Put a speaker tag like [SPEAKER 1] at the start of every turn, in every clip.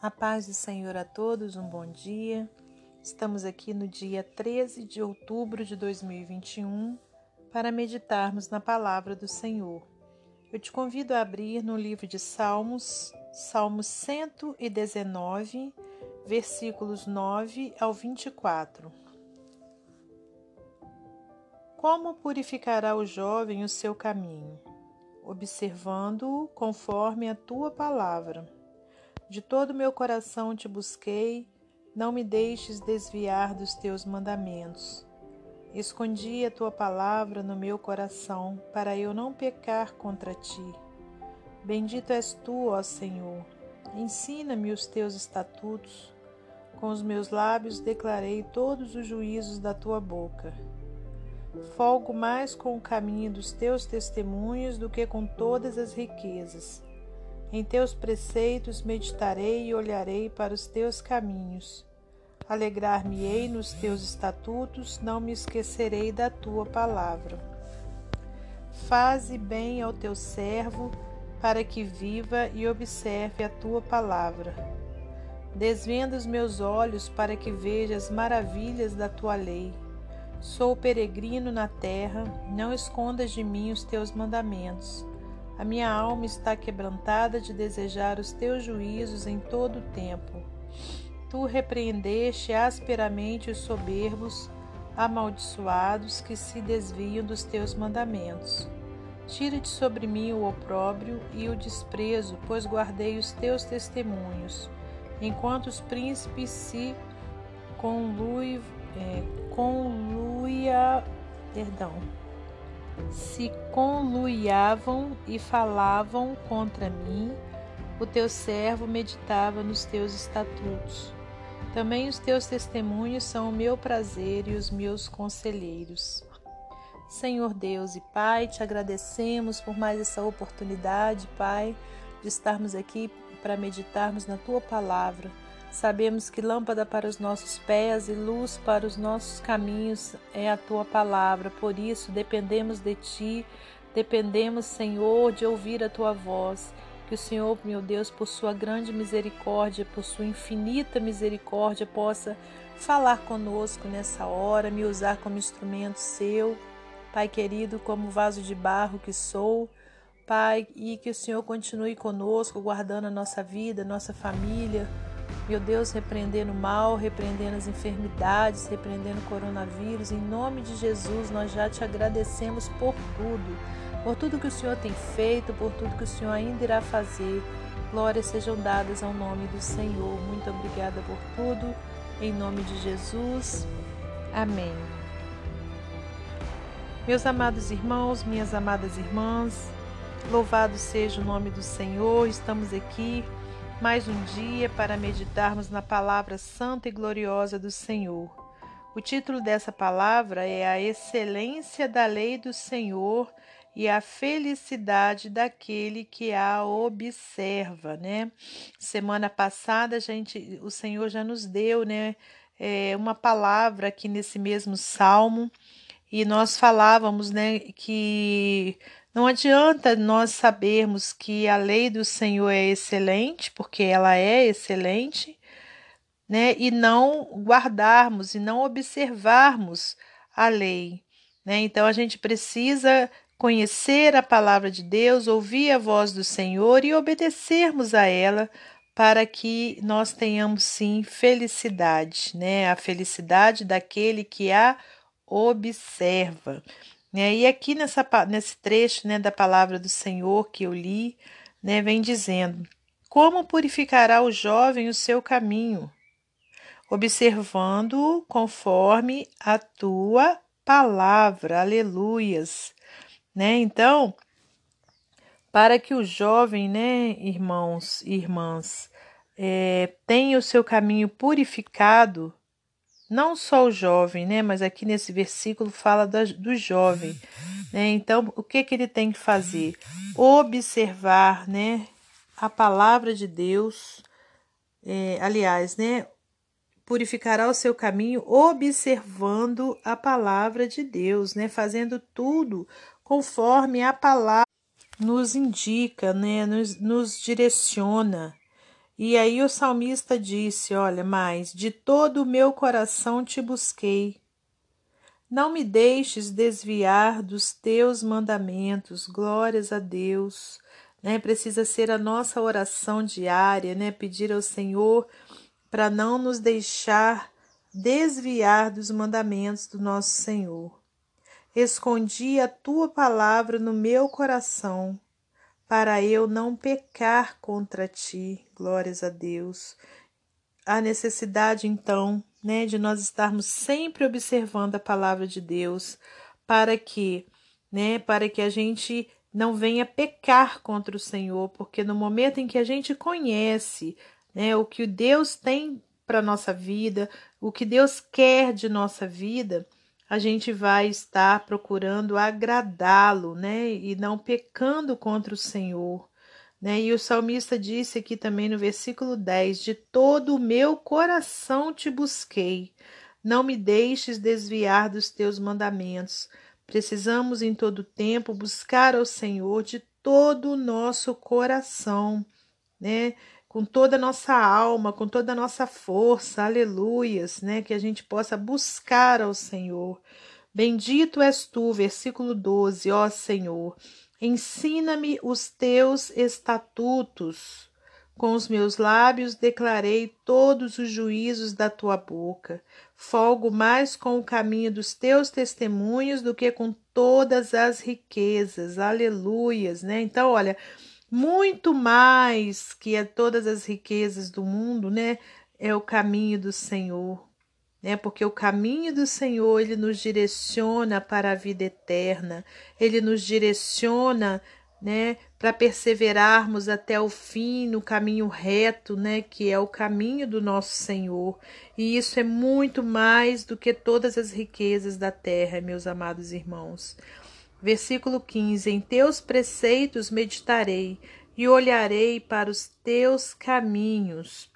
[SPEAKER 1] A paz do Senhor a todos, um bom dia. Estamos aqui no dia 13 de outubro de 2021 para meditarmos na palavra do Senhor. Eu te convido a abrir no livro de Salmos, Salmos 119, versículos 9 ao 24. Como purificará o jovem o seu caminho? Observando-o conforme a tua palavra. De todo meu coração te busquei, não me deixes desviar dos teus mandamentos. Escondi a tua palavra no meu coração, para eu não pecar contra ti. Bendito és tu, ó Senhor. Ensina-me os teus estatutos. Com os meus lábios declarei todos os juízos da tua boca. Folgo mais com o caminho dos teus testemunhos do que com todas as riquezas. Em teus preceitos meditarei e olharei para os teus caminhos. Alegrar-me-ei nos teus estatutos, não me esquecerei da tua palavra. Faze bem ao teu servo, para que viva e observe a tua palavra. Desvenda os meus olhos para que veja as maravilhas da tua lei. Sou peregrino na terra, não escondas de mim os teus mandamentos. A minha alma está quebrantada de desejar os teus juízos em todo o tempo. Tu repreendeste asperamente os soberbos, amaldiçoados que se desviam dos teus mandamentos. Tira de sobre mim o opróbrio e o desprezo, pois guardei os teus testemunhos. Enquanto os príncipes se conluem, é, conluia, perdão, se conluiavam e falavam contra mim, o teu servo meditava nos teus estatutos. Também os teus testemunhos são o meu prazer e os meus conselheiros. Senhor Deus e Pai, te agradecemos por mais essa oportunidade, Pai, de estarmos aqui para meditarmos na tua palavra. Sabemos que lâmpada para os nossos pés e luz para os nossos caminhos é a tua palavra, por isso dependemos de ti, dependemos, Senhor, de ouvir a tua voz. Que o Senhor, meu Deus, por sua grande misericórdia, por sua infinita misericórdia, possa falar conosco nessa hora, me usar como instrumento seu, Pai querido, como vaso de barro que sou. Pai, e que o Senhor continue conosco, guardando a nossa vida, nossa família, meu Deus, repreendendo o mal, repreendendo as enfermidades, repreendendo o coronavírus, em nome de Jesus, nós já te agradecemos por tudo, por tudo que o Senhor tem feito, por tudo que o Senhor ainda irá fazer. Glórias sejam dadas ao nome do Senhor. Muito obrigada por tudo, em nome de Jesus. Amém. Meus amados irmãos, minhas amadas irmãs, louvado seja o nome do Senhor. Estamos aqui mais um dia para meditarmos na palavra santa e gloriosa do Senhor. O título dessa palavra é A Excelência da Lei do Senhor e a Felicidade daquele que a observa, né? Semana passada, gente, o Senhor já nos deu, né, é, uma palavra aqui nesse mesmo salmo e nós falávamos, né, que não adianta nós sabermos que a lei do Senhor é excelente, porque ela é excelente, né? E não guardarmos e não observarmos a lei, né? Então a gente precisa conhecer a palavra de Deus, ouvir a voz do Senhor e obedecermos a ela para que nós tenhamos sim felicidade, né? A felicidade daquele que a observa. Né? E aqui nessa, nesse trecho né, da palavra do Senhor que eu li, né, vem dizendo: Como purificará o jovem o seu caminho? Observando-o conforme a tua palavra. Aleluias. Né? Então, para que o jovem, né, irmãos e irmãs, é, tenha o seu caminho purificado, não só o jovem, né? Mas aqui nesse versículo fala do, jovem, né? Então, o que que ele tem que fazer? Observar, né? A palavra de Deus, é, aliás, né? Purificará o seu caminho observando a palavra de Deus, né? Fazendo tudo conforme a palavra nos indica, né? Nos, nos direciona. E aí o salmista disse: Olha, mas de todo o meu coração te busquei. Não me deixes desviar dos teus mandamentos. Glórias a Deus. Né? Precisa ser a nossa oração diária, né? Pedir ao Senhor para não nos deixar desviar dos mandamentos do nosso Senhor. Escondi a tua palavra no meu coração para eu não pecar contra ti. Glórias a Deus. A necessidade, então, né, de nós estarmos sempre observando a palavra de Deus, para que, né, para que a gente não venha pecar contra o Senhor, porque no momento em que a gente conhece, né, o que Deus tem para nossa vida, o que Deus quer de nossa vida, a gente vai estar procurando agradá-lo, né? E não pecando contra o Senhor. Né? E o salmista disse aqui também no versículo 10: De todo o meu coração te busquei, não me deixes desviar dos teus mandamentos. Precisamos em todo tempo buscar ao Senhor de todo o nosso coração, né? Com toda a nossa alma, com toda a nossa força, aleluias, né? Que a gente possa buscar ao Senhor. Bendito és tu, versículo 12, ó Senhor, ensina-me os teus estatutos. Com os meus lábios declarei todos os juízos da tua boca. Folgo mais com o caminho dos teus testemunhos do que com todas as riquezas. Aleluias, né? Então, olha, muito mais que a todas as riquezas do mundo, né? É o caminho do Senhor, né? Porque o caminho do Senhor, ele nos direciona para a vida eterna. Ele nos direciona, né, para perseverarmos até o fim no caminho reto, né, que é o caminho do nosso Senhor. E isso é muito mais do que todas as riquezas da terra, meus amados irmãos. Versículo 15: Em teus preceitos meditarei e olharei para os teus caminhos.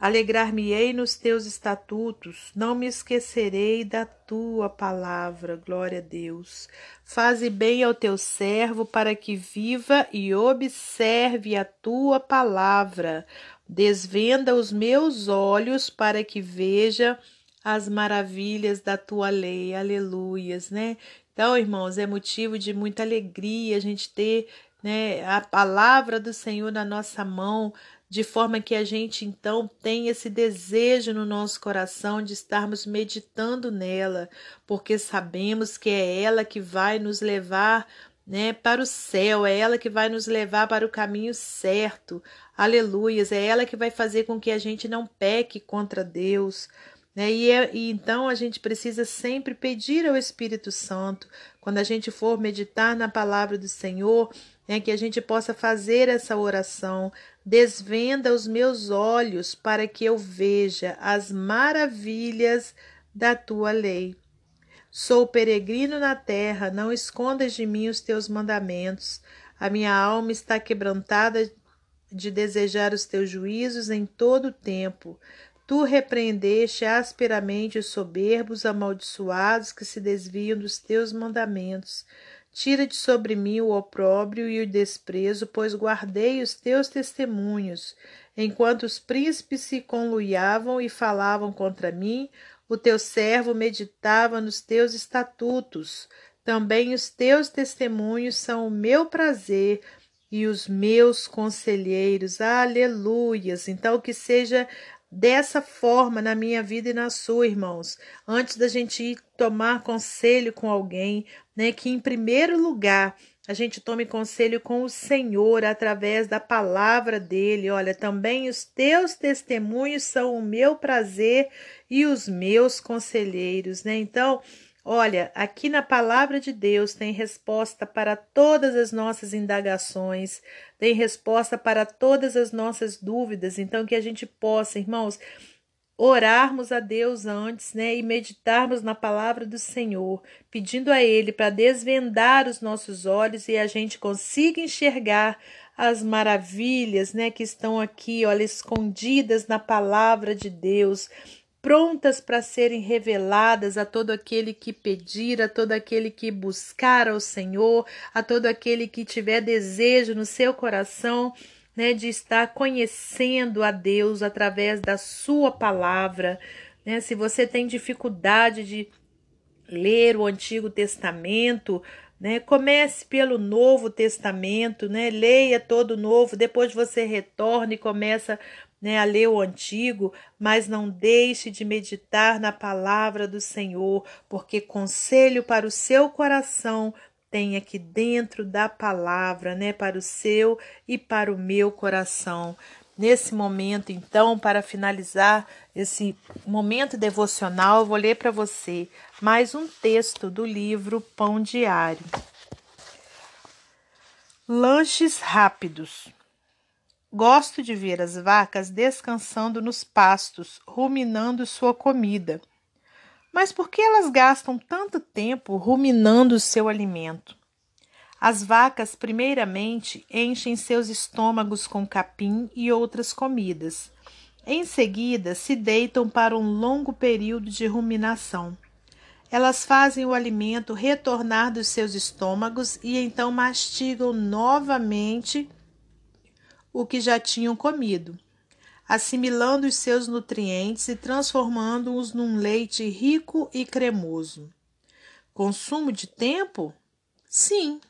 [SPEAKER 1] Alegrar-me-ei nos teus estatutos, não me esquecerei da tua palavra. Glória a Deus. Faze bem ao teu servo para que viva e observe a tua palavra. Desvenda os meus olhos para que veja as maravilhas da tua lei. Aleluias, né? Então, irmãos, é motivo de muita alegria a gente ter né, a palavra do Senhor na nossa mão, de forma que a gente então tenha esse desejo no nosso coração de estarmos meditando nela, porque sabemos que é ela que vai nos levar né, para o céu, é ela que vai nos levar para o caminho certo. Aleluias, é ela que vai fazer com que a gente não peque contra Deus. Né? E, é, e então a gente precisa sempre pedir ao Espírito Santo, quando a gente for meditar na palavra do Senhor, né, que a gente possa fazer essa oração. Desvenda os meus olhos para que eu veja as maravilhas da tua lei. Sou peregrino na terra, não escondas de mim os teus mandamentos. A minha alma está quebrantada de desejar os teus juízos em todo o tempo. Tu repreendeste asperamente os soberbos, amaldiçoados que se desviam dos teus mandamentos. Tira de sobre mim o opróbrio e o desprezo, pois guardei os teus testemunhos. Enquanto os príncipes se conluiavam e falavam contra mim, o teu servo meditava nos teus estatutos. Também os teus testemunhos são o meu prazer e os meus conselheiros. Aleluias! Então, que seja dessa forma na minha vida e na sua, irmãos. Antes da gente ir tomar conselho com alguém, né, que em primeiro lugar a gente tome conselho com o Senhor através da palavra dele. Olha, também os teus testemunhos são o meu prazer e os meus conselheiros, né? Então, Olha, aqui na palavra de Deus tem resposta para todas as nossas indagações, tem resposta para todas as nossas dúvidas. Então, que a gente possa, irmãos, orarmos a Deus antes, né, e meditarmos na palavra do Senhor, pedindo a Ele para desvendar os nossos olhos e a gente consiga enxergar as maravilhas, né, que estão aqui, olha, escondidas na palavra de Deus prontas para serem reveladas a todo aquele que pedir, a todo aquele que buscar ao Senhor, a todo aquele que tiver desejo no seu coração né, de estar conhecendo a Deus através da sua palavra. Né? Se você tem dificuldade de ler o Antigo Testamento, né? Comece pelo Novo Testamento, né? Leia todo o Novo, depois você retorna e começa né, a ler o Antigo, mas não deixe de meditar na palavra do Senhor, porque conselho para o seu coração tem aqui dentro da palavra, né, para o seu e para o meu coração. Nesse momento, então, para finalizar esse momento devocional, eu vou ler para você mais um texto do livro Pão Diário. Lanches rápidos. Gosto de ver as vacas descansando nos pastos, ruminando sua comida. Mas por que elas gastam tanto tempo ruminando seu alimento? As vacas, primeiramente, enchem seus estômagos com capim e outras comidas. Em seguida, se deitam para um longo período de ruminação. Elas fazem o alimento retornar dos seus estômagos e então mastigam novamente o que já tinham comido, assimilando os seus nutrientes e transformando-os num leite rico e cremoso. Consumo de tempo? Sim,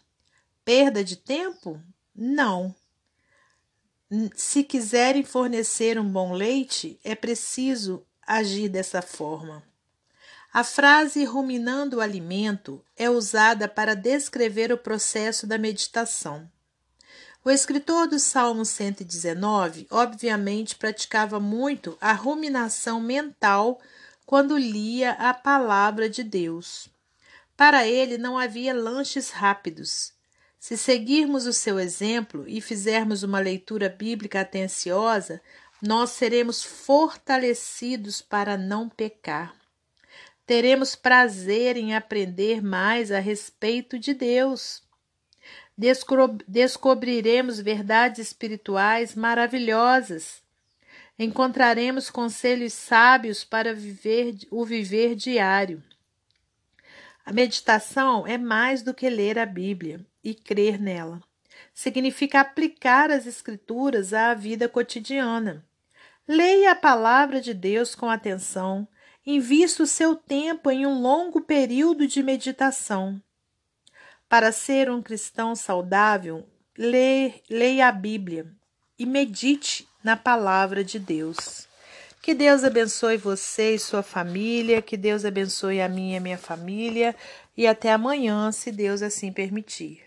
[SPEAKER 1] Perda de tempo? Não. Se quiserem fornecer um bom leite, é preciso agir dessa forma. A frase ruminando o alimento é usada para descrever o processo da meditação. O escritor do Salmo 119, obviamente, praticava muito a ruminação mental quando lia a palavra de Deus. Para ele não havia lanches rápidos. Se seguirmos o seu exemplo e fizermos uma leitura bíblica atenciosa, nós seremos fortalecidos para não pecar. Teremos prazer em aprender mais a respeito de Deus. Descobriremos verdades espirituais maravilhosas. Encontraremos conselhos sábios para viver o viver diário. A meditação é mais do que ler a Bíblia e crer nela. Significa aplicar as Escrituras à vida cotidiana. Leia a palavra de Deus com atenção. Invista o seu tempo em um longo período de meditação. Para ser um cristão saudável, leia a Bíblia e medite na palavra de Deus. Que Deus abençoe você e sua família, que Deus abençoe a minha e a minha família, e até amanhã, se Deus assim permitir.